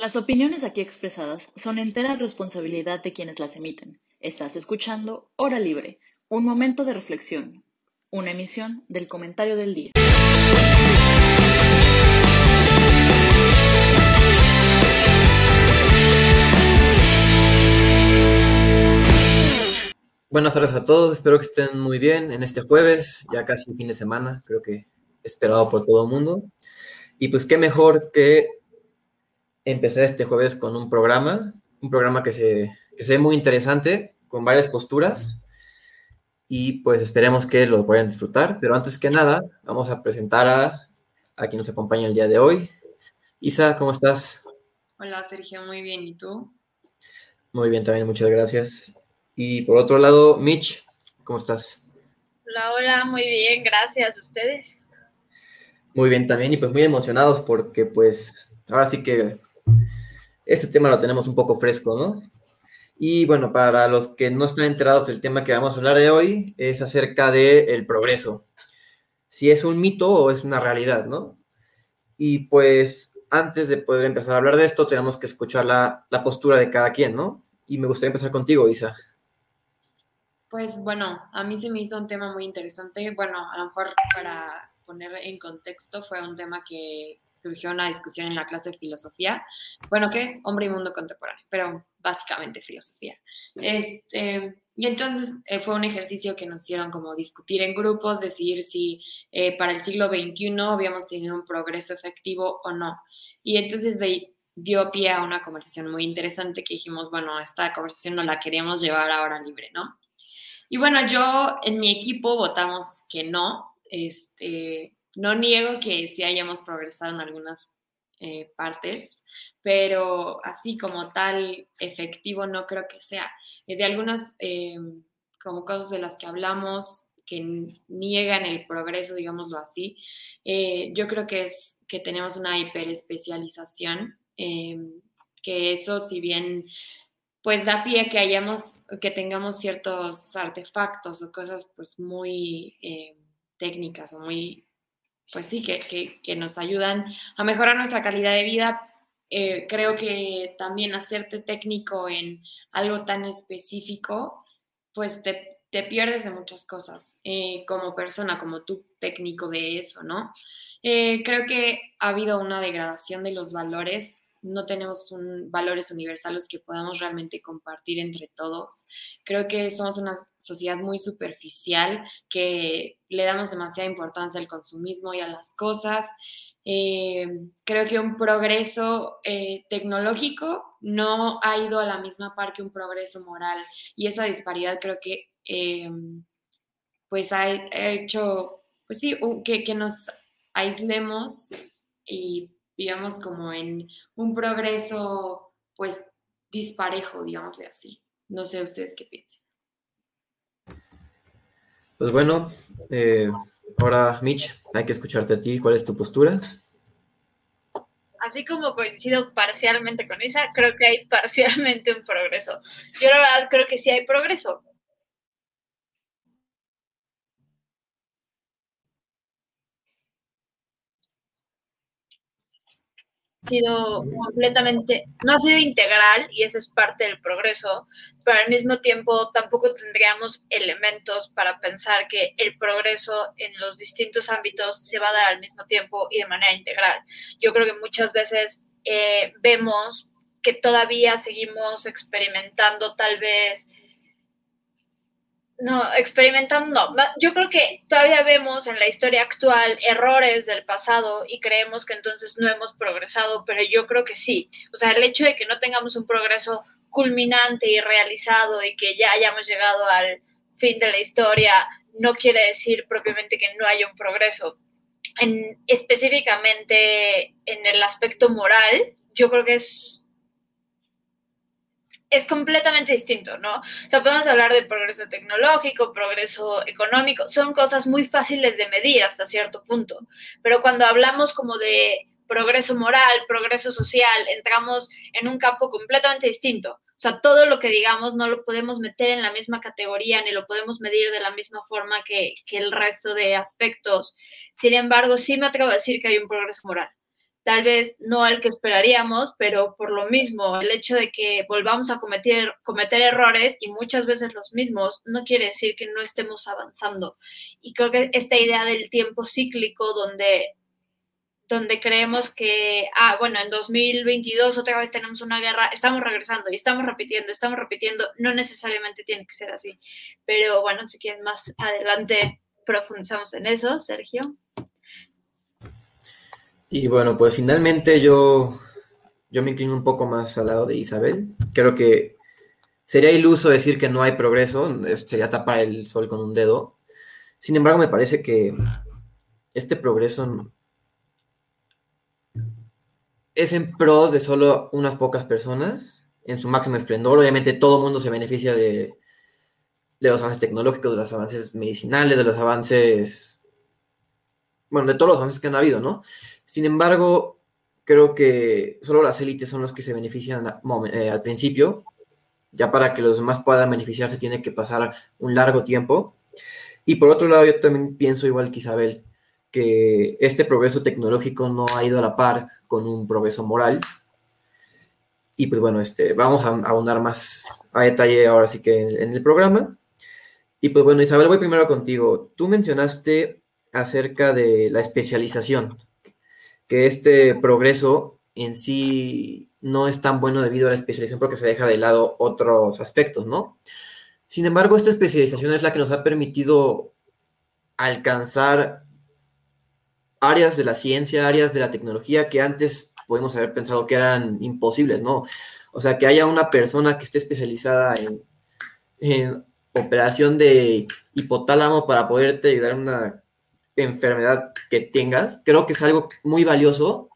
Las opiniones aquí expresadas son entera responsabilidad de quienes las emiten. Estás escuchando Hora Libre, un momento de reflexión, una emisión del comentario del día. Buenas tardes a todos, espero que estén muy bien en este jueves, ya casi fin de semana, creo que esperado por todo el mundo. Y pues qué mejor que empezar este jueves con un programa, un programa que se, que se ve muy interesante, con varias posturas, y pues esperemos que lo puedan disfrutar. Pero antes que nada, vamos a presentar a, a quien nos acompaña el día de hoy. Isa, ¿cómo estás? Hola Sergio, muy bien, ¿y tú? Muy bien, también, muchas gracias. Y por otro lado, Mitch, ¿cómo estás? Hola, hola, muy bien, gracias. ¿Ustedes? Muy bien también y pues muy emocionados porque pues ahora sí que este tema lo tenemos un poco fresco, ¿no? Y bueno, para los que no están enterados del tema que vamos a hablar de hoy, es acerca del el progreso. Si es un mito o es una realidad, ¿no? Y pues antes de poder empezar a hablar de esto, tenemos que escuchar la, la postura de cada quien, ¿no? Y me gustaría empezar contigo, Isa. Pues bueno, a mí se me hizo un tema muy interesante. Bueno, a lo mejor para poner en contexto, fue un tema que surgió una discusión en la clase de filosofía. Bueno, ¿qué es hombre y mundo contemporáneo? Pero básicamente filosofía. Este, y entonces eh, fue un ejercicio que nos hicieron como discutir en grupos, decidir si eh, para el siglo XXI habíamos tenido un progreso efectivo o no. Y entonces de, dio pie a una conversación muy interesante que dijimos, bueno, esta conversación no la queremos llevar ahora libre, ¿no? Y bueno, yo en mi equipo votamos que no. Este, no niego que sí hayamos progresado en algunas eh, partes, pero así como tal efectivo no creo que sea. Eh, de algunas eh, como cosas de las que hablamos que niegan el progreso, digámoslo así, yo creo que es que tenemos una hiperespecialización, que eso si bien pues da pie a que hayamos que tengamos ciertos artefactos o cosas pues muy técnicas o muy, pues sí, que, que, nos ayudan a mejorar nuestra calidad de vida. Eh, creo que también hacerte técnico en algo tan específico, pues te, te pierdes de muchas cosas eh, como persona, como tú técnico de eso, ¿no? creo que ha habido una degradación de los valores no tenemos valores universales que podamos realmente compartir entre todos. Creo que somos una sociedad muy superficial, que le damos demasiada importancia al consumismo y a las cosas. Eh, creo que un progreso eh, tecnológico no ha ido a la misma par que un progreso moral y esa disparidad creo que eh, pues ha, hecho, pues sí, que, que nos aislemos y digamos, como en un progreso, pues, disparejo, digámosle así. No sé ustedes qué piensan. Pues bueno, eh, ahora Mitch, hay que escucharte a ti. ¿Cuál es tu postura? Así como coincido parcialmente con Isa, creo que hay parcialmente un progreso. Yo la verdad creo que sí hay progreso. Sido completamente, no ha sido integral y esa es parte del progreso, pero al mismo tiempo tampoco tendríamos elementos para pensar que el progreso en los distintos ámbitos se va a dar al mismo tiempo y de manera integral. Yo creo que muchas veces eh, vemos que todavía seguimos experimentando tal vez no, experimentando, no. Yo creo que todavía vemos en la historia actual errores del pasado y creemos que entonces no hemos progresado, pero yo creo que sí. O sea, el hecho de que no tengamos un progreso culminante y realizado y que ya hayamos llegado al fin de la historia no quiere decir propiamente que no haya un progreso. En, específicamente en el aspecto moral, yo creo que es es completamente distinto, ¿no? O sea, podemos hablar de progreso tecnológico, progreso económico, son cosas muy fáciles de medir hasta cierto punto, pero cuando hablamos como de progreso moral, progreso social, entramos en un campo completamente distinto. O sea, todo lo que digamos no lo podemos meter en la misma categoría ni lo podemos medir de la misma forma que, que el resto de aspectos. Sin embargo, sí me atrevo a decir que hay un progreso moral tal vez no al que esperaríamos, pero por lo mismo, el hecho de que volvamos a cometer, cometer errores y muchas veces los mismos, no quiere decir que no estemos avanzando. Y creo que esta idea del tiempo cíclico donde donde creemos que, ah, bueno, en 2022 otra vez tenemos una guerra, estamos regresando y estamos repitiendo, estamos repitiendo, no necesariamente tiene que ser así. Pero bueno, si quieren más adelante profundizamos en eso, Sergio. Y bueno, pues finalmente yo, yo me inclino un poco más al lado de Isabel. Creo que sería iluso decir que no hay progreso, sería tapar el sol con un dedo. Sin embargo, me parece que este progreso es en pro de solo unas pocas personas, en su máximo esplendor. Obviamente todo el mundo se beneficia de, de los avances tecnológicos, de los avances medicinales, de los avances, bueno, de todos los avances que han habido, ¿no? Sin embargo, creo que solo las élites son los que se benefician eh, al principio. Ya para que los demás puedan beneficiarse tiene que pasar un largo tiempo. Y por otro lado, yo también pienso igual que Isabel, que este progreso tecnológico no ha ido a la par con un progreso moral. Y pues bueno, este, vamos a ahondar más a detalle ahora sí que en, el programa. Y pues bueno, Isabel, voy primero contigo. Tú mencionaste acerca de la especialización, que este progreso en sí no es tan bueno debido a la especialización porque se deja de lado otros aspectos, ¿no? Sin embargo, esta especialización es la que nos ha permitido alcanzar áreas de la ciencia, áreas de la tecnología que antes podemos haber pensado que eran imposibles, ¿no? O sea, que haya una persona que esté especializada en, operación de hipotálamo para poderte ayudar en una enfermedad que tengas, creo que es algo muy valioso.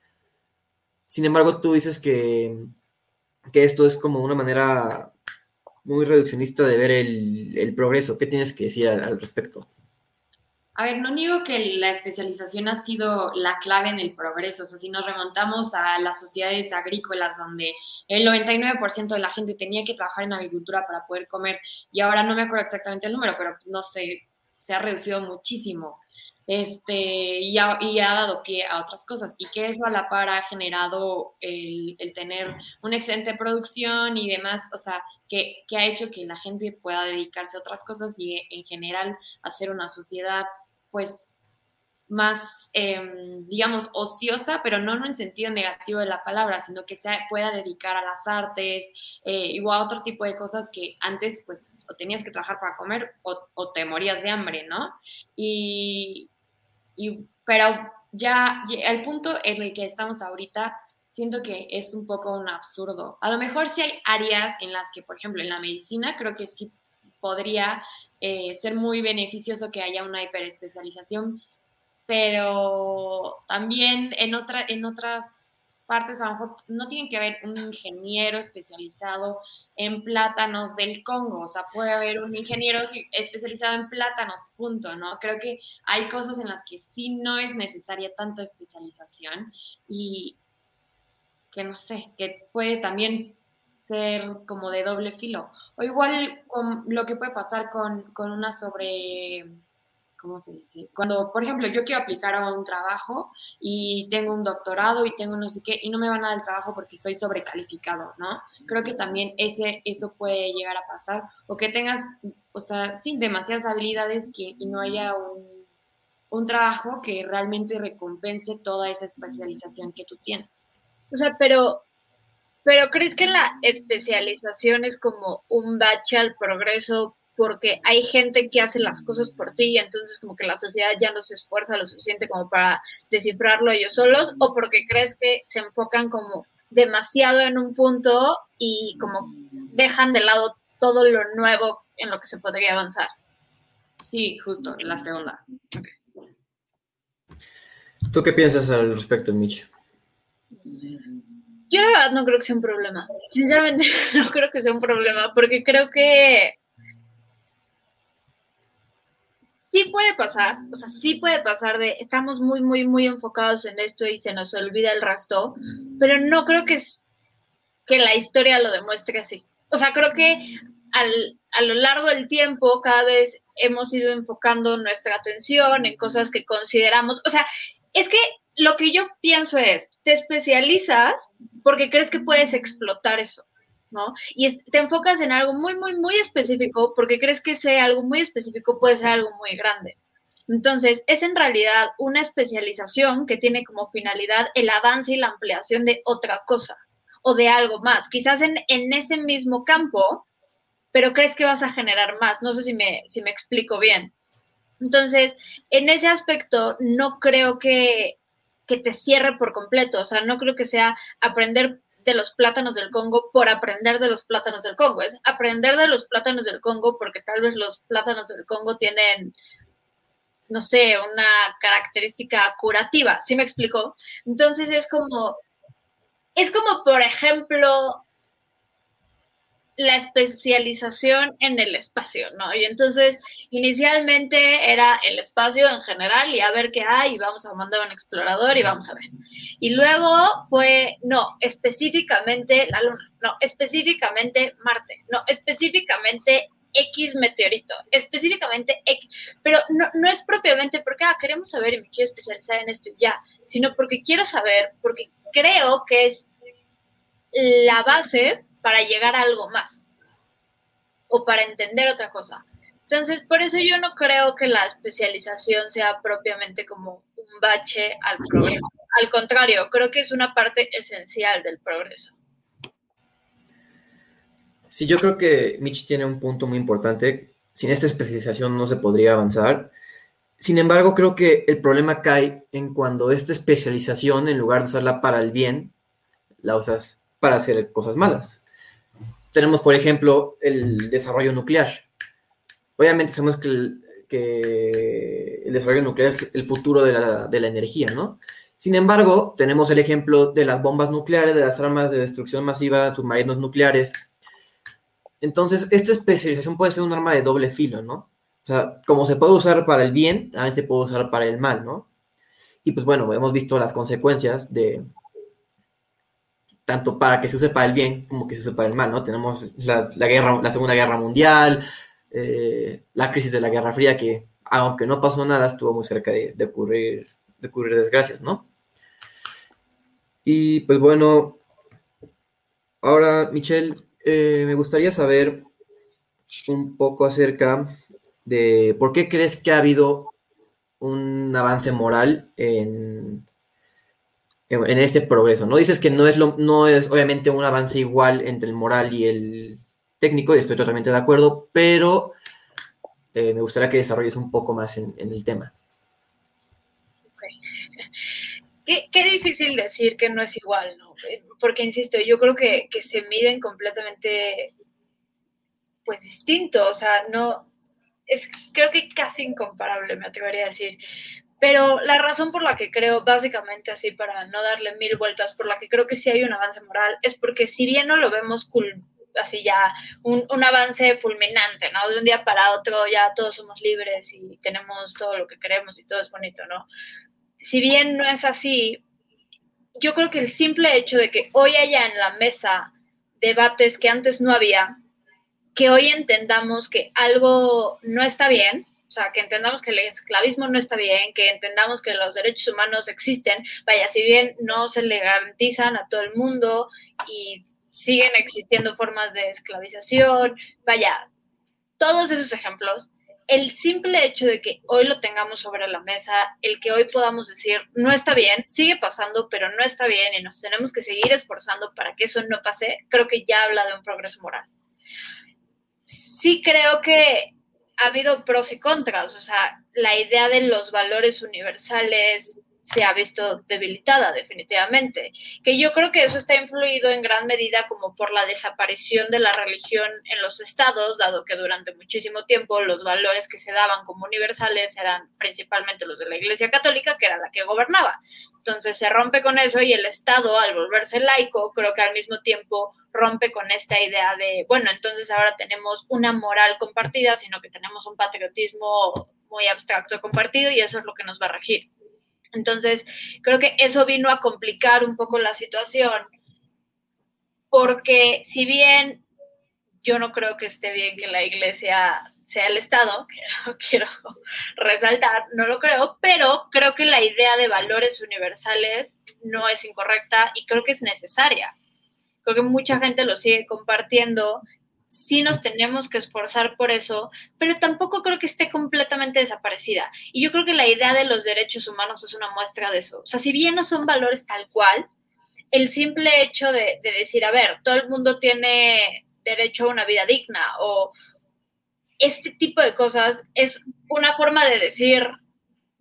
Sin embargo, tú dices que, que esto es como una manera muy reduccionista de ver el, progreso. ¿Qué tienes que decir al respecto? A ver, no niego que la especialización ha sido la clave en el progreso. O sea, si nos remontamos a las sociedades agrícolas donde el 99% de la gente tenía que trabajar en agricultura para poder comer, y ahora no me acuerdo exactamente el número, pero no sé, se ha reducido muchísimo. Este, y ha, y ha dado pie a otras cosas, y que eso a la par ha generado el, el tener una excelente producción y demás, o sea, que, que ha hecho que la gente pueda dedicarse a otras cosas y en general hacer una sociedad pues más, em, digamos, ociosa, pero no en el sentido negativo de la palabra, sino que se pueda dedicar a las artes eh, o a otro tipo de cosas que antes, pues, o tenías que trabajar para comer o, te morías de hambre, ¿no? Y, y, pero ya el punto en el que estamos ahorita, siento que es un poco un absurdo. A lo mejor sí hay áreas en las que, por ejemplo, en la medicina, creo que sí podría eh, ser muy beneficioso que haya una hiperespecialización, pero también en, otra, en otras partes a lo mejor no tiene que haber un ingeniero especializado en plátanos del Congo, o sea, puede haber un ingeniero especializado en plátanos, punto, ¿no? Creo que hay cosas en las que sí no es necesaria tanta especialización y que no sé, que puede también ser como de doble filo. O igual con lo que puede pasar con, una sobre, ¿cómo se dice? Cuando, por ejemplo, yo quiero aplicar a un trabajo y tengo un doctorado y tengo no sé qué, y no me van a dar el trabajo porque estoy sobrecalificado, ¿no? Creo que también ese, eso puede llegar a pasar. O que tengas, o sea, sin demasiadas habilidades que, y no haya un, un trabajo que realmente recompense toda esa especialización que tú tienes. O sea, pero pero ¿crees que la especialización es como un bache progreso porque hay gente que hace las cosas por ti y entonces como que la sociedad ya no se esfuerza lo suficiente como para descifrarlo ellos solos o porque crees que se enfocan como demasiado en un punto y como dejan de lado todo lo nuevo en lo que se podría avanzar? Sí, justo, la segunda. ¿Tú qué piensas al respecto, Mitch? Yo la verdad no creo que sea un problema. Sinceramente no creo que sea un problema porque creo que sí puede pasar, o sea, sí puede pasar de estamos muy, muy, muy enfocados en esto y se nos olvida el resto, pero no creo que, que la historia lo demuestre así. O sea, creo que al, a lo largo del tiempo cada vez hemos ido enfocando nuestra atención en cosas que consideramos, o sea, es que lo que yo pienso es, te especializas porque crees que puedes explotar eso, ¿no? Y te enfocas en algo muy, muy, muy específico porque crees que ese algo muy específico puede ser algo muy grande. Entonces, es en realidad una especialización que tiene como finalidad el avance y la ampliación de otra cosa o de algo más. Quizás en, en ese mismo campo, pero crees que vas a generar más. No sé si me, si me explico bien. Entonces, en ese aspecto, no creo que, que te cierre por completo. O sea, no creo que sea aprender de los plátanos del Congo por aprender de los plátanos del Congo. Es aprender de los plátanos del Congo porque tal vez los plátanos del Congo tienen no sé, una característica curativa, ¿sí me explico? Entonces es como, es como, por ejemplo, la especialización en el espacio, ¿no? Y entonces, inicialmente era el espacio en general y a ver qué hay, y vamos a mandar un explorador y vamos a ver. Y luego fue, no, específicamente la Luna, no, específicamente Marte, no, específicamente X meteorito, específicamente X, pero no, no es propiamente porque ah, queremos saber y me quiero especializar en esto y ya, sino porque quiero saber, porque creo que es la base para llegar a algo más o para entender otra cosa. Entonces, por eso yo no creo que la especialización sea propiamente como un bache al progreso. Al contrario, creo que es una parte esencial del progreso. Sí, yo creo que Mitch tiene un punto muy importante. Sin esta especialización no se podría avanzar. Sin embargo, creo que el problema cae en cuando esta especialización, en lugar de usarla para el bien, la usas para hacer cosas malas. Tenemos, por ejemplo, el desarrollo nuclear. Obviamente sabemos que el, desarrollo nuclear es el futuro de la, de la energía, ¿no? Sin embargo, tenemos el ejemplo de las bombas nucleares, de las armas de destrucción masiva, submarinos nucleares, entonces, esta especialización puede ser un arma de doble filo, ¿no? O sea, como se puede usar para el bien, también se puede usar para el mal, ¿no? Y pues bueno, hemos visto las consecuencias de tanto para que se use para el bien como que se use para el mal, ¿no? Tenemos la, guerra, la Segunda Guerra Mundial, eh, la crisis de la Guerra Fría, que aunque no pasó nada, estuvo muy cerca de, ocurrir, de ocurrir desgracias, ¿no? Y pues bueno, ahora, Michelle, eh, me gustaría saber un poco acerca de por qué crees que ha habido un avance moral en, en este progreso. No dices que no es, lo, no es obviamente un avance igual entre el moral y el técnico, y estoy totalmente de acuerdo, pero eh, me gustaría que desarrolles un poco más en, el tema. qué, difícil decir que no es igual, ¿no? Porque, insisto, yo creo que, se miden completamente, pues, distinto, o sea, no, es creo que casi incomparable, me atrevería a decir. Pero la razón por la que creo, básicamente así, para no darle mil vueltas, por la que creo que sí hay un avance moral, es porque si bien no lo vemos así ya, un, un, avance fulminante, ¿no? De un día para otro ya todos somos libres y tenemos todo lo que queremos y todo es bonito, ¿no? si bien no es así, yo creo que el simple hecho de que hoy haya en la mesa debates que antes no había, que hoy entendamos que algo no está bien, o sea, que entendamos que el esclavismo no está bien, que entendamos que los derechos humanos existen, vaya, si bien no se le garantizan a todo el mundo y siguen existiendo formas de esclavización, vaya, todos esos ejemplos, el simple hecho de que hoy lo tengamos sobre la mesa, el que hoy podamos decir, no está bien, sigue pasando, pero no está bien y nos tenemos que seguir esforzando para que eso no pase, creo que ya habla de un progreso moral. Sí creo que ha habido pros y contras, o sea, la idea de los valores universales, se ha visto debilitada definitivamente, que yo creo que eso está influido en gran medida como por la desaparición de la religión en los estados, dado que durante muchísimo tiempo los valores que se daban como universales eran principalmente los de la Iglesia Católica, que era la que gobernaba. Entonces se rompe con eso y el Estado, al volverse laico, creo que al mismo tiempo rompe con esta idea de, bueno, entonces ahora tenemos una moral compartida, sino que tenemos un patriotismo muy abstracto compartido y eso es lo que nos va a regir. Entonces, creo que eso vino a complicar un poco la situación, porque si bien yo no creo que esté bien que la iglesia sea el Estado, que no quiero resaltar, no lo creo, pero creo que la idea de valores universales no es incorrecta y creo que es necesaria. Creo que mucha gente lo sigue compartiendo, sí nos tenemos que esforzar por eso, pero tampoco creo que esté completamente desaparecida. Y yo creo que la idea de los derechos humanos es una muestra de eso. O sea, si bien no son valores tal cual, el simple hecho de, de decir, a ver, todo el mundo tiene derecho a una vida digna o este tipo de cosas es una forma de decir,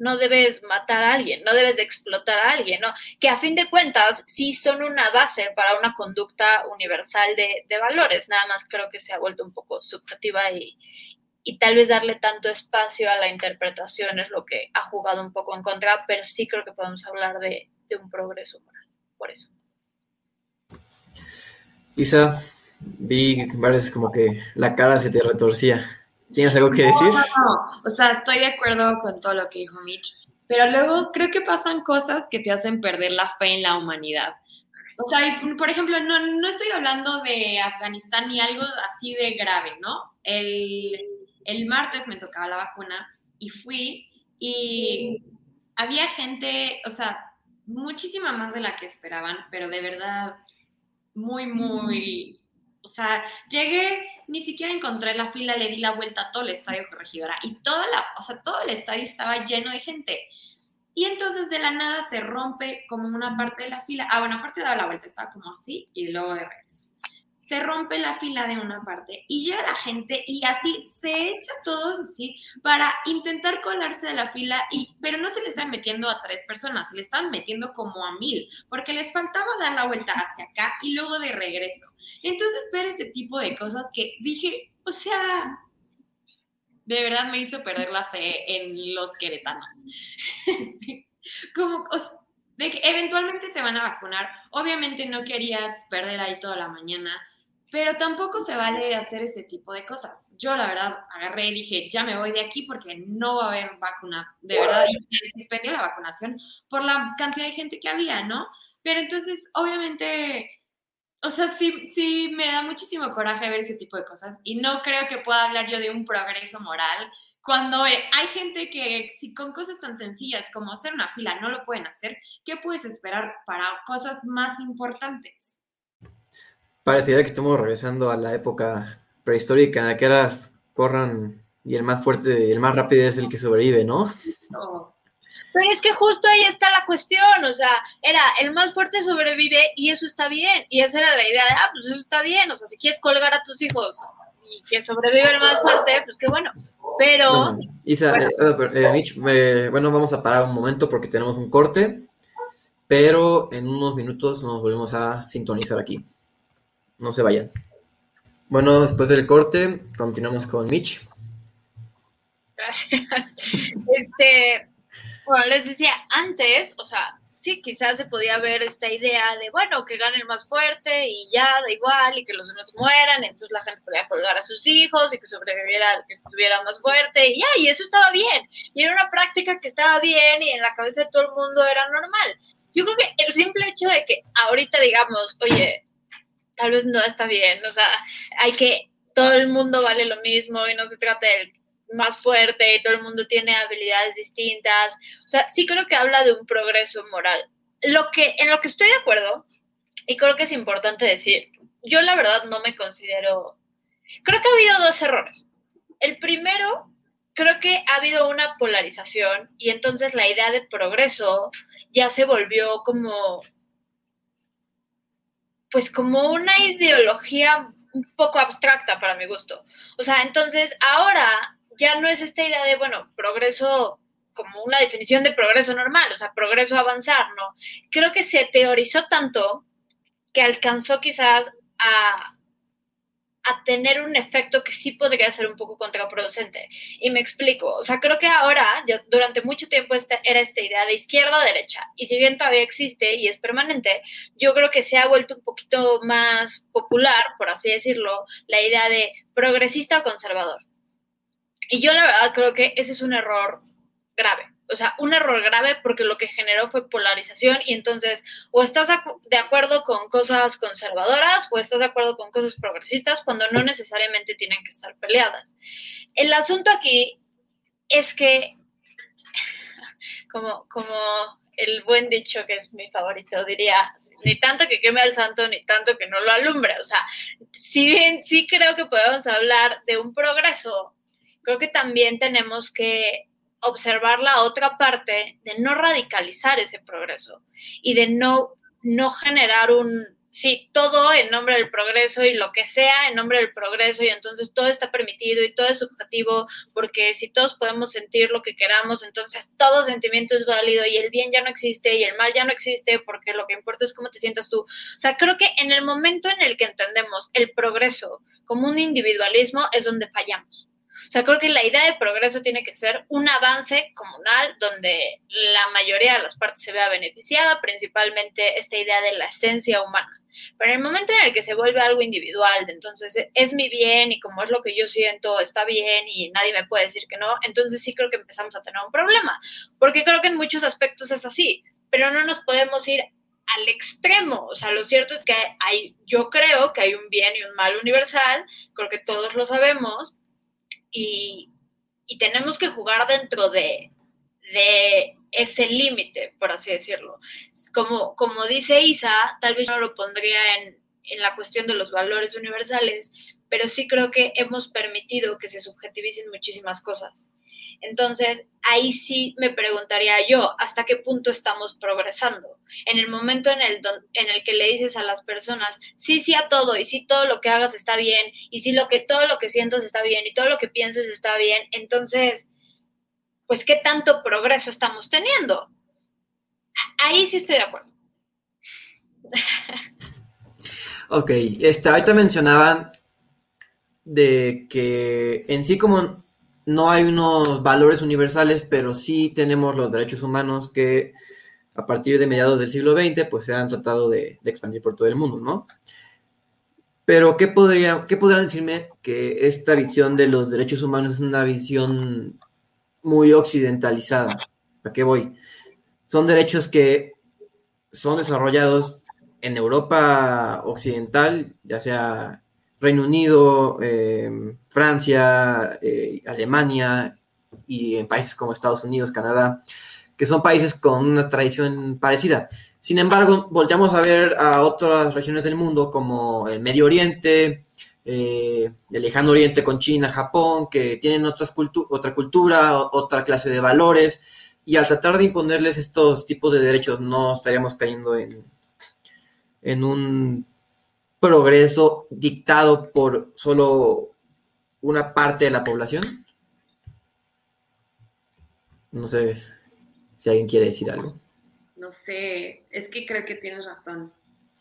no debes matar a alguien, no debes de explotar a alguien, ¿no? Que a fin de cuentas sí son una base para una conducta universal de, valores, nada más creo que se ha vuelto un poco subjetiva y, y tal vez darle tanto espacio a la interpretación es lo que ha jugado un poco en contra, pero sí creo que podemos hablar de, un progreso moral, por eso. Isa, vi varias como que la cara se te retorcía. ¿Tienes algo que decir? No, no, o sea, estoy de acuerdo con todo lo que dijo Mitch, pero luego creo que pasan cosas que te hacen perder la fe en la humanidad. O sea, por ejemplo, no, no estoy hablando de Afganistán ni algo así de grave, ¿no? El, el martes me tocaba la vacuna y fui y había gente, o sea, muchísima más de la que esperaban, pero de verdad muy, muy o sea, llegué, ni siquiera encontré la fila, le di la vuelta a todo el estadio Corregidora y toda la, o sea, todo el estadio estaba lleno de gente. Y entonces de la nada se rompe como una parte de la fila. Ah, bueno, aparte daba la vuelta, estaba como así y luego de regreso se rompe la fila de una parte y llega la gente y así se echa todos así para intentar colarse de la fila y pero no se le están metiendo a tres personas, se le están metiendo como a mil, porque les faltaba dar la vuelta hacia acá y luego de regreso. Entonces ver ese tipo de cosas que dije, o sea, de verdad me hizo perder la fe en los queretanos. como de que eventualmente te van a vacunar. Obviamente no querías perder ahí toda la mañana pero tampoco se vale hacer ese tipo de cosas. Yo, la verdad, agarré y dije, ya me voy de aquí porque no va a haber vacuna, de verdad, y se suspendió la vacunación por la cantidad de gente que había, ¿no? Pero entonces, obviamente, o sea, sí, sí me da muchísimo coraje ver ese tipo de cosas y no creo que pueda hablar yo de un progreso moral cuando hay gente que si con cosas tan sencillas como hacer una fila no lo pueden hacer, ¿qué puedes esperar para cosas más importantes? Parecería que estamos regresando a la época prehistórica en la que las corran y el más fuerte, y el más rápido es el que sobrevive, ¿no? Pero es que justo ahí está la cuestión, o sea, era el más fuerte sobrevive y eso está bien, y esa era la idea de, ah, pues eso está bien, o sea, si quieres colgar a tus hijos y que sobrevive el más fuerte, pues qué bueno, pero... Isa, bueno. Eh, eh, Mitch, bueno, vamos a parar un momento porque tenemos un corte, pero en unos minutos nos volvemos a sintonizar aquí. No se vayan. Bueno, después del corte, continuamos con Mitch. Gracias. Este, bueno, les decía, antes, o sea, sí, quizás se podía ver esta idea de, bueno, que gane el más fuerte y ya, da igual, y que los demás mueran, entonces la gente podía colgar a sus hijos y que sobreviviera que estuviera más fuerte, y ya, y eso estaba bien. Y era una práctica que estaba bien y en la cabeza de todo el mundo era normal. Yo creo que el simple hecho de que ahorita digamos, oye, tal vez no está bien, o sea, hay que, todo el mundo vale lo mismo y no se trata del más fuerte y todo el mundo tiene habilidades distintas, o sea, sí creo que habla de un progreso moral. Lo que, en lo que estoy de acuerdo, y creo que es importante decir, yo la verdad no me considero, creo que ha habido dos errores. El primero, creo que ha habido una polarización y entonces la idea de progreso ya se volvió como pues como una ideología un poco abstracta para mi gusto. O sea, entonces ahora ya no es esta idea de, bueno, progreso como una definición de progreso normal, o sea, progreso avanzar, ¿no? Creo que se teorizó tanto que alcanzó quizás a, a tener un efecto que sí podría ser un poco contraproducente. Y me explico, o sea, creo que ahora, durante mucho tiempo esta, era esta idea de izquierda-derecha, y si bien todavía existe y es permanente, yo creo que se ha vuelto un poquito más popular, por así decirlo, la idea de progresista o conservador. Y yo la verdad creo que ese es un error grave. O sea, un error grave porque lo que generó fue polarización y entonces o estás de acuerdo con cosas conservadoras o estás de acuerdo con cosas progresistas cuando no necesariamente tienen que estar peleadas. El asunto aquí es que, como, como el buen dicho que es mi favorito, diría, ni tanto que queme al santo, ni tanto que no lo alumbre. O sea, si bien sí creo que podemos hablar de un progreso, creo que también tenemos que observar la otra parte de no radicalizar ese progreso y de no, no generar un, sí, todo en nombre del progreso y lo que sea en nombre del progreso y entonces todo está permitido y todo es subjetivo porque si todos podemos sentir lo que queramos, entonces todo sentimiento es válido y el bien ya no existe y el mal ya no existe porque lo que importa es cómo te sientas tú. O sea, creo que en el momento en el que entendemos el progreso como un individualismo es donde fallamos. O sea, creo que la idea de progreso tiene que ser un avance comunal donde la mayoría de las partes se vea beneficiada, principalmente esta idea de la esencia humana. Pero en el momento en el que se vuelve algo individual, entonces es mi bien y como es lo que yo siento, está bien y nadie me puede decir que no, entonces sí creo que empezamos a tener un problema. Porque creo que en muchos aspectos es así, pero no nos podemos ir al extremo. O sea, lo cierto es que hay, yo creo que hay un bien y un mal universal, creo que todos lo sabemos, y, tenemos que jugar dentro de, ese límite, por así decirlo. Como, como dice Isa, tal vez no lo pondría en, en la cuestión de los valores universales, pero sí creo que hemos permitido que se subjetivicen muchísimas cosas. Entonces, ahí sí me preguntaría yo, ¿hasta qué punto estamos progresando? En el momento en el, en el que le dices a las personas, sí, sí a todo, y sí todo lo que hagas está bien, y sí lo que, todo lo que sientas está bien, y todo lo que pienses está bien, entonces, pues, ¿qué tanto progreso estamos teniendo? Ahí sí estoy de acuerdo. Ok, este, ahorita mencionaban de que en sí como no hay unos valores universales, pero sí tenemos los derechos humanos que a partir de mediados del siglo XX pues se han tratado de, expandir por todo el mundo, ¿no? Pero ¿qué, podría, ¿qué podrán decirme que esta visión de los derechos humanos es una visión muy occidentalizada? ¿A qué voy? Son derechos que son desarrollados en Europa occidental, ya sea Reino Unido, em, Francia, eh, Alemania y en países como Estados Unidos, Canadá, que son países con una tradición parecida. Sin embargo, volteamos a ver a otras regiones del mundo como el Medio Oriente, eh, el Lejano Oriente con China, Japón, que tienen otras otra cultura, otra clase de valores, y al tratar de imponerles estos tipos de derechos no estaríamos cayendo en, en un progreso dictado por solo una parte de la población? No sé si alguien quiere decir algo. No sé, es que creo que tienes razón.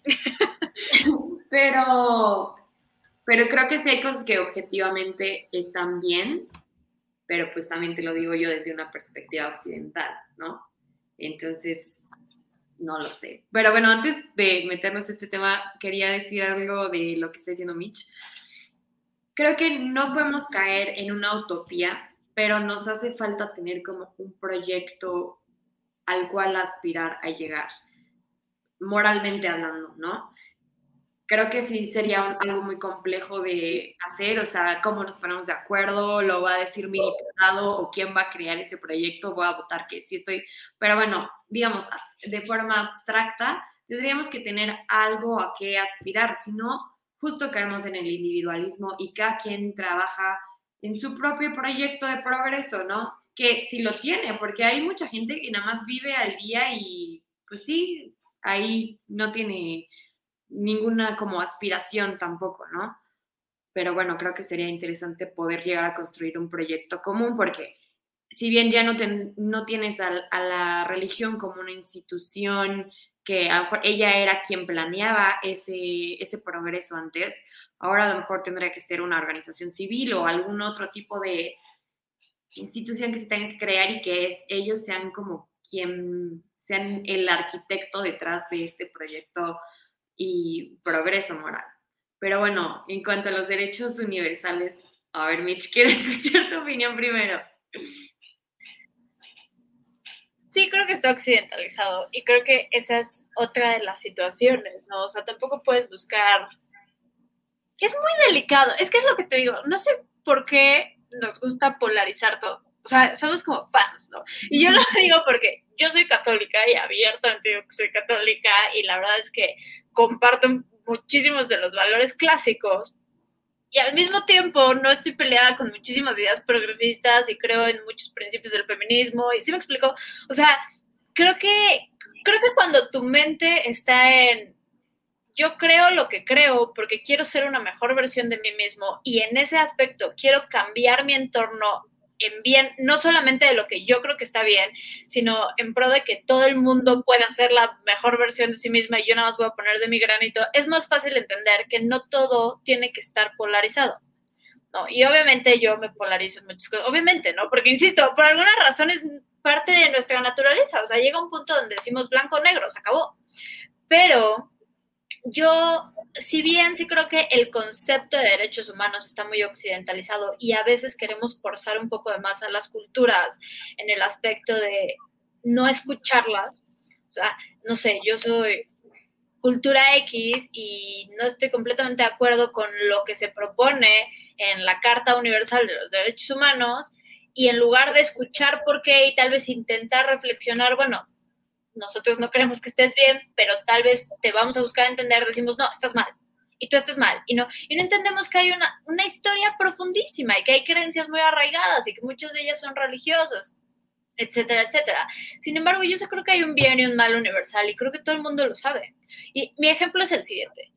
pero, pero creo que sí hay cosas que objetivamente están bien, pero pues también te lo digo yo desde una perspectiva occidental, ¿no? Entonces, no lo sé. Pero bueno, antes de meternos en este tema, quería decir algo de lo que está diciendo Mitch. Creo que no podemos caer en una utopía, pero nos hace falta tener como un proyecto al cual aspirar a llegar, moralmente hablando, ¿no? Creo que sí sería algo muy complejo de hacer, o sea, cómo nos ponemos de acuerdo, lo va a decir mi diputado o quién va a crear ese proyecto, voy a votar que sí estoy, pero bueno, digamos, de forma abstracta, tendríamos que tener algo a qué aspirar, si no, justo caemos en el individualismo y cada quien trabaja en su propio proyecto de progreso, ¿no? Que si lo tiene, porque hay mucha gente que nada más vive al día y pues sí, ahí no tiene ninguna como aspiración tampoco, ¿no? Pero bueno, creo que sería interesante poder llegar a construir un proyecto común porque si bien ya no, no tienes a, la religión como una institución que a lo mejor ella era quien planeaba ese, ese progreso antes, ahora a lo mejor tendría que ser una organización civil o algún otro tipo de institución que se tenga que crear y que ellos sean como quien sean el arquitecto detrás de este proyecto y progreso moral. Pero bueno, en cuanto a los derechos universales, a ver, Mitch, quiero escuchar tu opinión primero. sí creo que está occidentalizado y creo que esa es otra de las situaciones, ¿no? O sea, tampoco puedes buscar... Es muy delicado, es que es lo que te digo, no sé por qué nos gusta polarizar todo. O sea, somos como fans, ¿no? Y yo lo digo porque yo soy católica y abiertamente digo que soy católica y la verdad es que comparto muchísimos de los valores clásicos y al mismo tiempo no estoy peleada con muchísimas ideas progresistas y creo en muchos principios del feminismo y sí me explico, o sea, creo que creo que cuando tu mente está en yo creo lo que creo porque quiero ser una mejor versión de mí mismo y en ese aspecto quiero cambiar mi entorno en bien, no solamente de lo que yo creo que está bien, sino en pro de que todo el mundo pueda ser la mejor versión de sí misma y yo nada más voy a poner de mi granito, es más fácil entender que no todo tiene que estar polarizado. ¿no? Y obviamente yo me polarizo muchas cosas, obviamente, ¿no? Porque, insisto, por alguna razón es parte de nuestra naturaleza, o sea, llega un punto donde decimos blanco negro, se acabó. Pero yo, si bien sí creo que el concepto de derechos humanos está muy occidentalizado y a veces queremos forzar un poco de más a las culturas en el aspecto de no escucharlas, o sea, no sé, yo soy cultura X y no estoy completamente de acuerdo con lo que se propone en la Carta Universal de los Derechos Humanos y en lugar de escuchar por qué y tal vez intentar reflexionar, bueno, nosotros no queremos que estés bien, pero tal vez te vamos a buscar entender, decimos, no, estás mal, y tú estás mal, y no, y no entendemos que hay una, una historia profundísima y que hay creencias muy arraigadas y que muchas de ellas son religiosas, etcétera, etcétera. Sin embargo, yo sé creo que hay un bien y un mal universal y creo que todo el mundo lo sabe. Y mi ejemplo es el siguiente.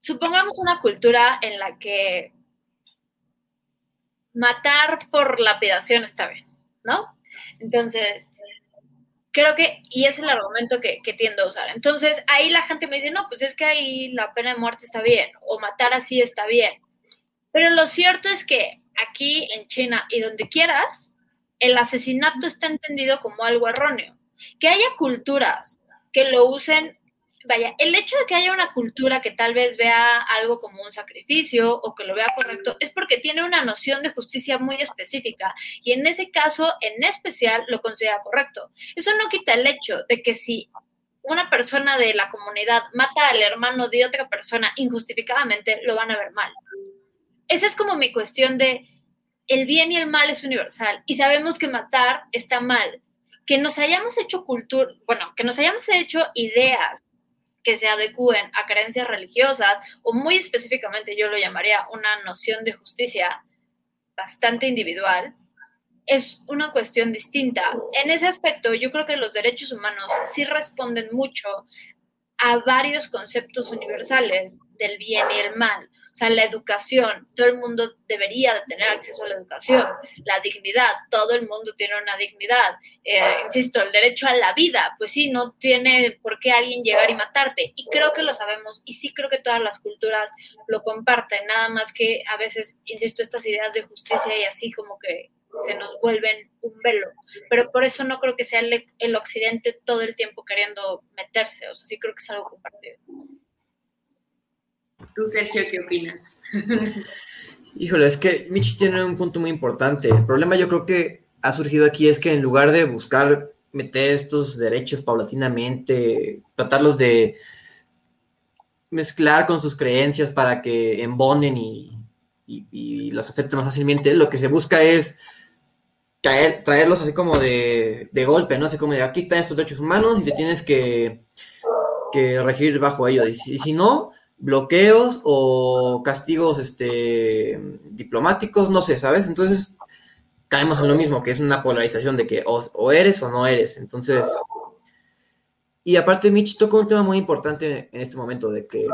Supongamos una cultura en la que matar por lapidación está bien, ¿no? Entonces, creo que, y es el argumento que, que, tiendo a usar. Entonces, ahí la gente me dice, no, pues es que ahí la pena de muerte está bien, o matar así está bien. Pero lo cierto es que aquí en China y donde quieras, el asesinato está entendido como algo erróneo. Que haya culturas que lo usen vaya, el hecho de que haya una cultura que tal vez vea algo como un sacrificio o que lo vea correcto es porque tiene una noción de justicia muy específica y en ese caso en especial lo considera correcto. Eso no quita el hecho de que si una persona de la comunidad mata al hermano de otra persona injustificadamente, lo van a ver mal. Esa es como mi cuestión de el bien y el mal es universal y sabemos que matar está mal. Que nos hayamos hecho cultura, bueno, que nos hayamos hecho ideas que se adecúen a creencias religiosas o muy específicamente yo lo llamaría una noción de justicia bastante individual, es una cuestión distinta. En ese aspecto, yo creo que los derechos humanos sí responden mucho a varios conceptos universales del bien y el mal. O sea, la educación, todo el mundo debería de tener acceso a la educación, la dignidad, todo el mundo tiene una dignidad. Eh, insisto, el derecho a la vida, pues sí, no tiene por qué alguien llegar y matarte. Y creo que lo sabemos y sí creo que todas las culturas lo comparten, nada más que a veces, insisto, estas ideas de justicia y así como que se nos vuelven un velo. Pero por eso no creo que sea el, el occidente todo el tiempo queriendo meterse, o sea, sí creo que es algo compartido. Tú, Sergio, ¿qué opinas? Híjole, es que Mitch tiene un punto muy importante. El problema yo creo que ha surgido aquí es que en lugar de buscar meter estos derechos paulatinamente, tratarlos de mezclar con sus creencias para que embonen y, los acepten más fácilmente, lo que se busca es traerlos así como de, golpe, ¿no? Así como de aquí están estos derechos humanos y te tienes que regir bajo ellos. y si no, bloqueos o castigos este, diplomáticos, no sé, ¿sabes? Entonces caemos en lo mismo, que es una polarización de que o, eres o no eres. Entonces, y aparte Mitch tocó un tema muy importante en este momento, de que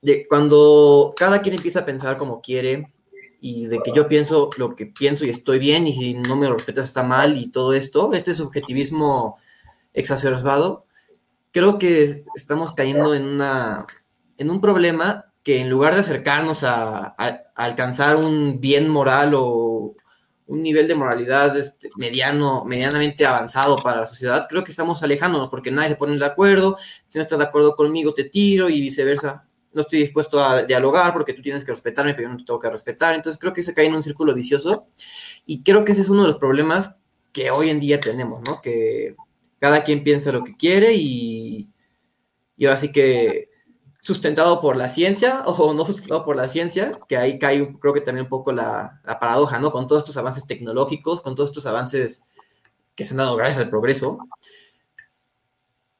de cuando cada quien empieza a pensar como quiere y de que yo pienso lo que pienso y estoy bien y si no me respetas está mal y todo esto, este subjetivismo exacerbado, creo que estamos cayendo en, una, en un problema que en lugar de acercarnos a, alcanzar un bien moral o un nivel de moralidad este, mediano, medianamente avanzado para la sociedad, creo que estamos alejándonos porque nadie se pone de acuerdo, si no estás de acuerdo conmigo te tiro y viceversa. No estoy dispuesto a dialogar porque tú tienes que respetarme, pero yo no te tengo que respetar. Entonces creo que se cae en un círculo vicioso y creo que ese es uno de los problemas que hoy en día tenemos, ¿no? Que cada quien piensa lo que quiere y, y ahora sí que sustentado por la ciencia o no sustentado por la ciencia, que ahí cae creo que también un poco la, paradoja, ¿no? Con todos estos avances tecnológicos, con todos estos avances que se han dado gracias al progreso,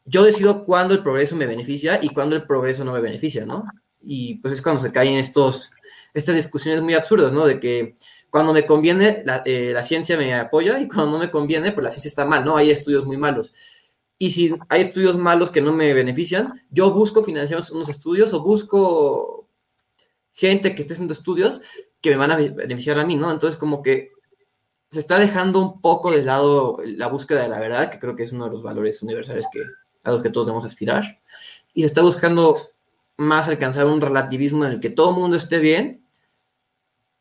yo decido cuándo el progreso me beneficia y cuándo el progreso no me beneficia, ¿no? Y pues es cuando se caen estos, estas discusiones muy absurdas, ¿no? De que cuando me conviene, la, eh, la, ciencia me apoya y cuando no me conviene, pues la ciencia está mal, ¿no? Hay estudios muy malos. Y si hay estudios malos que no me benefician, yo busco financiar unos estudios o busco gente que esté haciendo estudios que me van a beneficiar a mí, ¿no? Entonces como que se está dejando un poco de lado la búsqueda de la verdad, que creo que es uno de los valores universales que, a los que todos debemos aspirar, y se está buscando más alcanzar un relativismo en el que todo el mundo esté bien,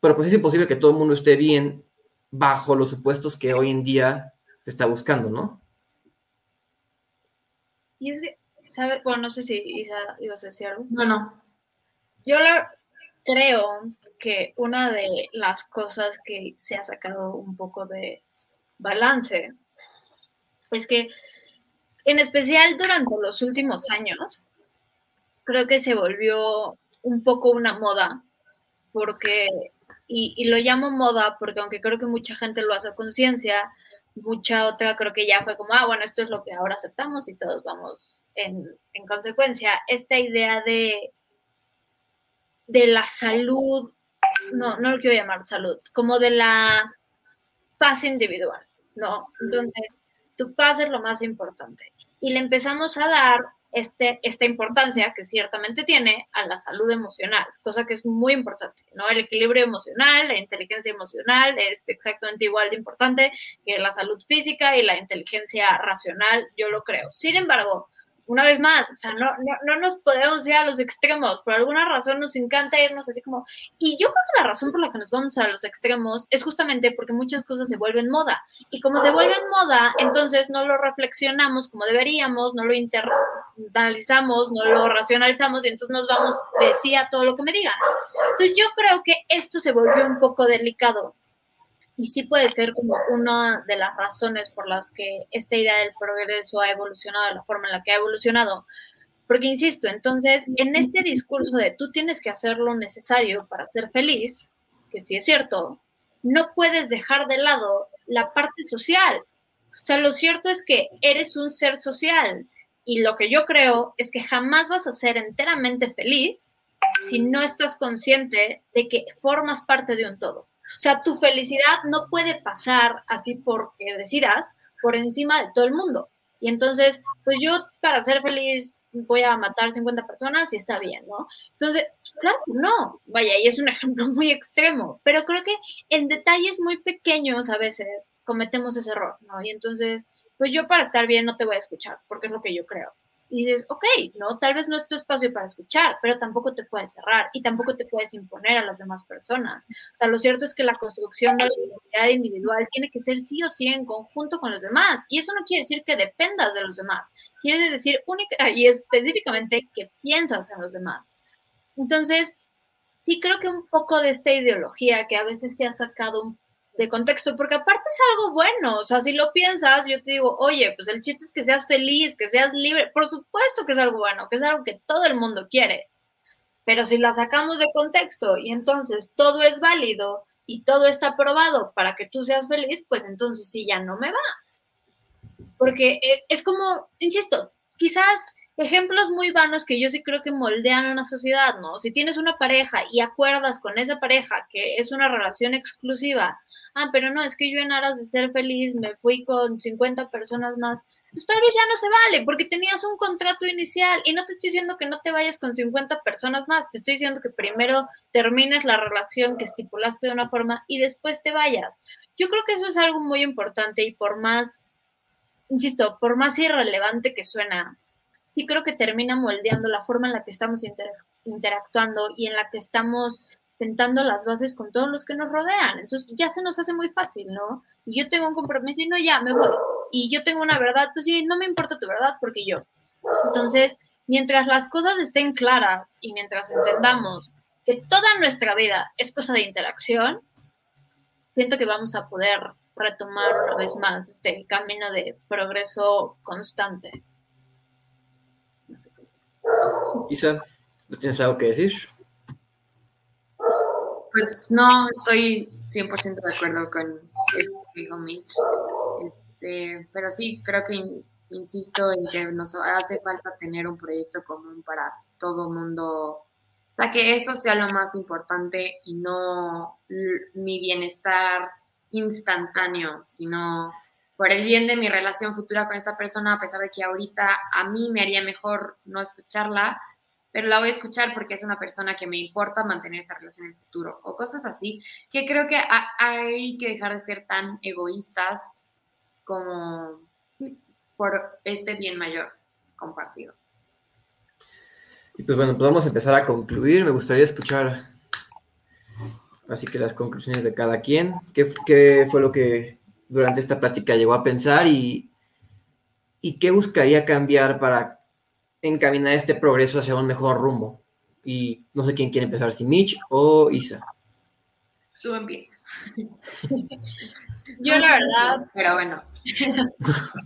pero pues es imposible que todo el mundo esté bien bajo los supuestos que hoy en día se está buscando, ¿no? Y es que, ¿sabes? Bueno, no sé si Isa ibas a decir algo. No, no. Yo creo que una de las cosas que se ha sacado un poco de balance es que, en especial durante los últimos años, creo que se volvió un poco una moda, porque, y, y lo llamo moda porque aunque creo que mucha gente lo hace a conciencia, mucha otra creo que ya fue como, ah, bueno, esto es lo que ahora aceptamos y todos vamos en, en consecuencia. Esta idea de, de la salud, no, no lo quiero llamar salud, como de la paz individual, ¿no? Entonces, tu paz es lo más importante. Y le empezamos a dar este, esta importancia que ciertamente tiene a la salud emocional, cosa que es muy importante, ¿no? El equilibrio emocional, la inteligencia emocional es exactamente igual de importante que la salud física y la inteligencia racional, yo lo creo. Sin embargo, una vez más, o sea, no, no, no, nos podemos ir a los extremos. Por alguna razón nos encanta irnos así como... Y yo creo que la razón por la que nos vamos a los extremos es justamente porque muchas cosas se vuelven moda. Y como se vuelven moda, entonces no lo reflexionamos como deberíamos, no lo internalizamos, no lo racionalizamos y entonces nos vamos de sí a todo lo que me digan. Entonces yo creo que esto se volvió un poco delicado y sí puede ser como una de las razones por las que esta idea del progreso ha evolucionado de la forma en la que ha evolucionado. Porque, insisto, entonces, en este discurso de tú tienes que hacer lo necesario para ser feliz, que sí es cierto, no puedes dejar de lado la parte social. O sea, lo cierto es que eres un ser social y lo que yo creo es que jamás vas a ser enteramente feliz si no estás consciente de que formas parte de un todo. O sea, tu felicidad no puede pasar así porque decidas por encima de todo el mundo. Y entonces, pues yo para ser feliz voy a matar 50 personas y está bien, ¿no? Entonces, claro, no, vaya, y es un ejemplo muy extremo, pero creo que en detalles muy pequeños a veces cometemos ese error, ¿no? Y entonces, pues yo para estar bien no te voy a escuchar, porque es lo que yo creo y dices, ok, no, tal vez no es tu espacio para escuchar, pero tampoco te puedes cerrar y tampoco te puedes imponer a las demás personas. O sea, lo cierto es que la construcción de la identidad individual tiene que ser sí o sí en conjunto con los demás. Y eso no quiere decir que dependas de los demás. Quiere decir única y específicamente que piensas en los demás. Entonces, sí creo que un poco de esta ideología que a veces se ha sacado un de contexto, porque aparte es algo bueno, o sea, si lo piensas, yo te digo, oye, pues el chiste es que seas feliz, que seas libre, por supuesto que es algo bueno, que es algo que todo el mundo quiere, pero si la sacamos de contexto y entonces todo es válido y todo está aprobado para que tú seas feliz, pues entonces sí ya no me va. Porque eh, es como, insisto, quizás ejemplos muy vanos que yo sí creo que moldean una sociedad, ¿no? Si tienes una pareja y acuerdas con esa pareja que es una relación exclusiva, ah, pero no, es que yo en aras de ser feliz me fui con 50 personas más, pues tal vez ya no se vale, porque tenías un contrato inicial y no te estoy diciendo que no te vayas con 50 personas más, te estoy diciendo que primero termines la relación que estipulaste de una forma y después te vayas. Yo creo que eso es algo muy importante y por más, insisto, por más irrelevante que suena, sí creo que termina moldeando la forma en la que estamos interactuando y en la que estamos sentando las bases con todos los que nos rodean. Entonces ya se nos hace muy fácil, ¿no? Y yo tengo un compromiso y no, ya me voy. Y yo tengo una verdad, pues sí, no me importa tu verdad porque yo. Entonces, mientras las cosas estén claras y mientras entendamos que toda nuestra vida es cosa de interacción, siento que vamos a poder retomar una vez más este camino de progreso constante. Isa, ¿no tienes algo que decir? Pues no, estoy 100% de acuerdo con lo que dijo Mitch. Este, pero sí, creo que insisto en que nos hace falta tener un proyecto común para todo mundo. O sea, que eso sea lo más importante y no mi bienestar instantáneo, sino por el bien de mi relación futura con esta persona, a pesar de que ahorita a mí me haría mejor no escucharla, pero la voy a escuchar porque es una persona que me importa mantener esta relación en el futuro, o cosas así, que creo que hay que dejar de ser tan egoístas como, sí, por este bien mayor compartido. Y pues bueno, pues vamos a empezar a concluir. Me gustaría escuchar así que las conclusiones de cada quien. ¿Qué, qué fue lo que durante esta plática llegó a pensar y, y qué buscaría cambiar para encaminar este progreso hacia un mejor rumbo. Y no sé quién quiere empezar, si Mitch o Isa. Tú empieza. Yo la verdad, pero bueno.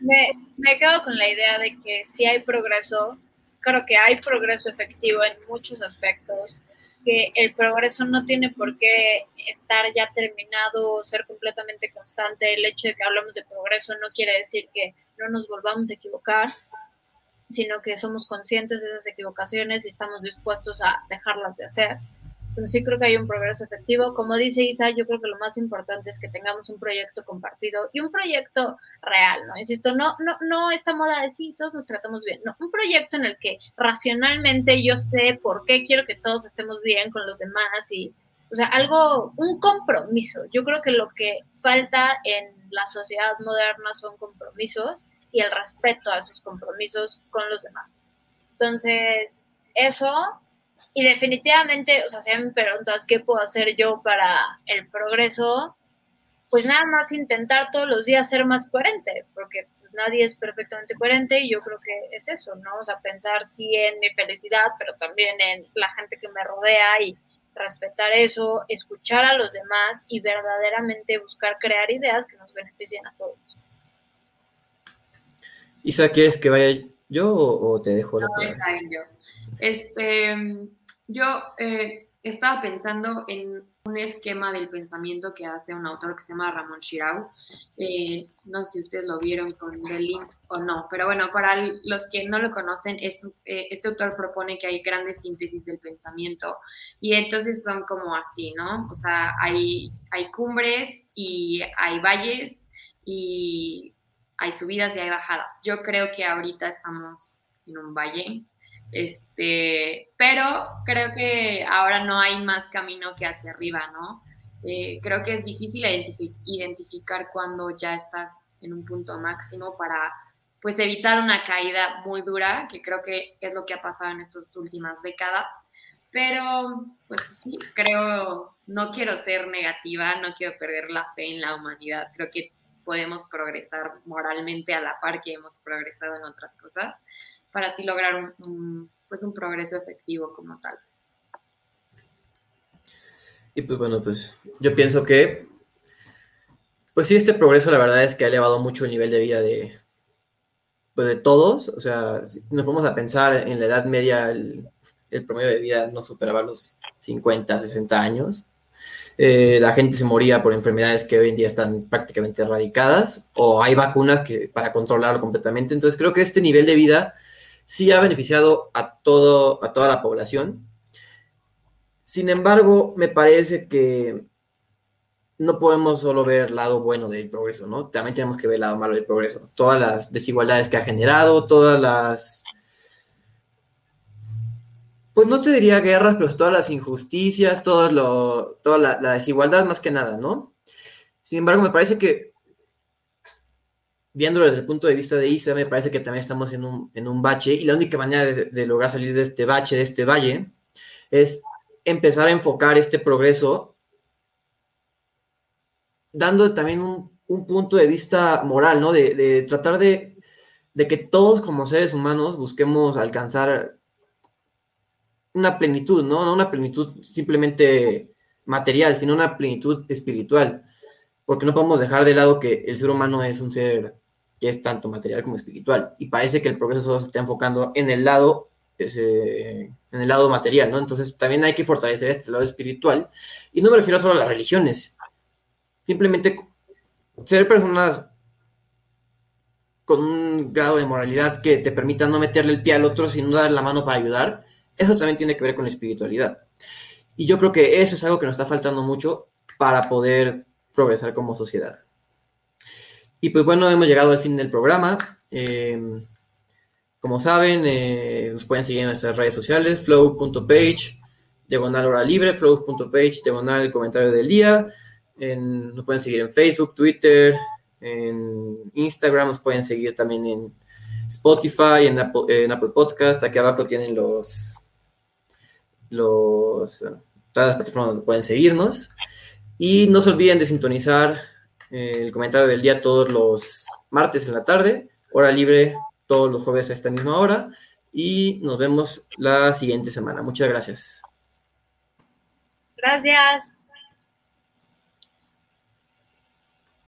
me, me quedo con la idea de que si hay progreso, creo que hay progreso efectivo en muchos aspectos, que el progreso no tiene por qué estar ya terminado o ser completamente constante. El hecho de que hablamos de progreso no quiere decir que no nos volvamos a equivocar, sino que somos conscientes de esas equivocaciones y estamos dispuestos a dejarlas de hacer. Entonces sí creo que hay un progreso efectivo. Como dice Isa, yo creo que lo más importante es que tengamos un proyecto compartido y un proyecto real, ¿no? Insisto, no, no, no esta moda de sí, todos nos tratamos bien, no, un proyecto en el que racionalmente yo sé por qué quiero que todos estemos bien con los demás y, o sea, algo, un compromiso. Yo creo que lo que falta en la sociedad moderna son compromisos y el respeto a sus compromisos con los demás. Entonces, eso, y definitivamente, o sea, si me preguntas qué puedo hacer yo para el progreso, pues nada más intentar todos los días ser más coherente, porque nadie es perfectamente coherente y yo creo que es eso, ¿no? O sea, pensar sí en mi felicidad, pero también en la gente que me rodea y respetar eso, escuchar a los demás y verdaderamente buscar crear ideas que nos beneficien a todos. Isa, ¿quieres que vaya yo o, te dejo la No, está bien yo. Este, yo eh, estaba pensando en un esquema del pensamiento que hace un autor que se llama Ramón Shirau. Eh, no sé si ustedes lo vieron con el link o no, pero bueno, para los que no lo conocen, es, eh, este autor propone que hay grandes síntesis del pensamiento y entonces son como así, ¿no? O sea, hay, hay cumbres y hay valles y hay subidas y hay bajadas. Yo creo que ahorita estamos en un valle, este, pero creo que ahora no hay más camino que hacia arriba, ¿no? Eh, creo que es difícil identificar cuando ya estás en un punto máximo para pues evitar una caída muy dura, que creo que es lo que ha pasado en estas últimas décadas. Pero, pues sí, creo, no quiero ser negativa, no quiero perder la fe en la humanidad. Creo que podemos progresar moralmente a la par que hemos progresado en otras cosas, para así lograr un, pues un progreso efectivo como tal. Y pues bueno, pues yo pienso que, pues sí, este progreso la verdad es que ha elevado mucho el nivel de vida de, pues de todos. O sea, si nos vamos a pensar en la Edad Media, el, el promedio de vida no superaba los 50, 60 años. Eh, la gente se moría por enfermedades que hoy en día están prácticamente erradicadas o hay vacunas que, para controlarlo completamente. Entonces creo que este nivel de vida sí ha beneficiado a, todo, a toda la población. Sin embargo, me parece que no podemos solo ver el lado bueno del progreso, ¿no? También tenemos que ver el lado malo del progreso. Todas las desigualdades que ha generado, todas las pues no te diría guerras, pero todas las injusticias, todo lo, toda la, desigualdad más que nada, ¿no? Sin embargo, me parece que, viéndolo desde el punto de vista de Isa, me parece que también estamos en un, bache y la única manera de, lograr salir de este bache, de este valle, es empezar a enfocar este progreso dando también un, punto de vista moral, ¿no? De, tratar de que todos como seres humanos busquemos alcanzar una plenitud, ¿no? No una plenitud simplemente material, sino una plenitud espiritual. porque no podemos dejar de lado que el ser humano es un ser que es tanto material como espiritual, y parece que el progreso solo se está enfocando en el lado, en el lado material, ¿no? Entonces también hay que fortalecer este lado espiritual, y no me refiero solo a las religiones, simplemente ser personas con un grado de moralidad que te permita no meterle el pie al otro, sino dar la mano para ayudar, eso también tiene que ver con la espiritualidad. Y yo creo que eso es algo que nos está faltando mucho para poder progresar como sociedad. Y pues bueno, hemos llegado al fin del programa. Eh, como saben, eh, nos pueden seguir en nuestras redes sociales, flow.page, diagonal hora libre, flow.page, diagonal comentario del día. nos pueden seguir en Facebook, Twitter, en Instagram, nos pueden seguir también en Spotify, en Apple, en Apple Podcast. Aquí abajo tienen los, los, todas las plataformas donde pueden seguirnos. Y no se olviden de sintonizar el comentario del día todos los martes en la tarde, hora libre todos los jueves a esta misma hora. Y nos vemos la siguiente semana. Muchas gracias. Gracias.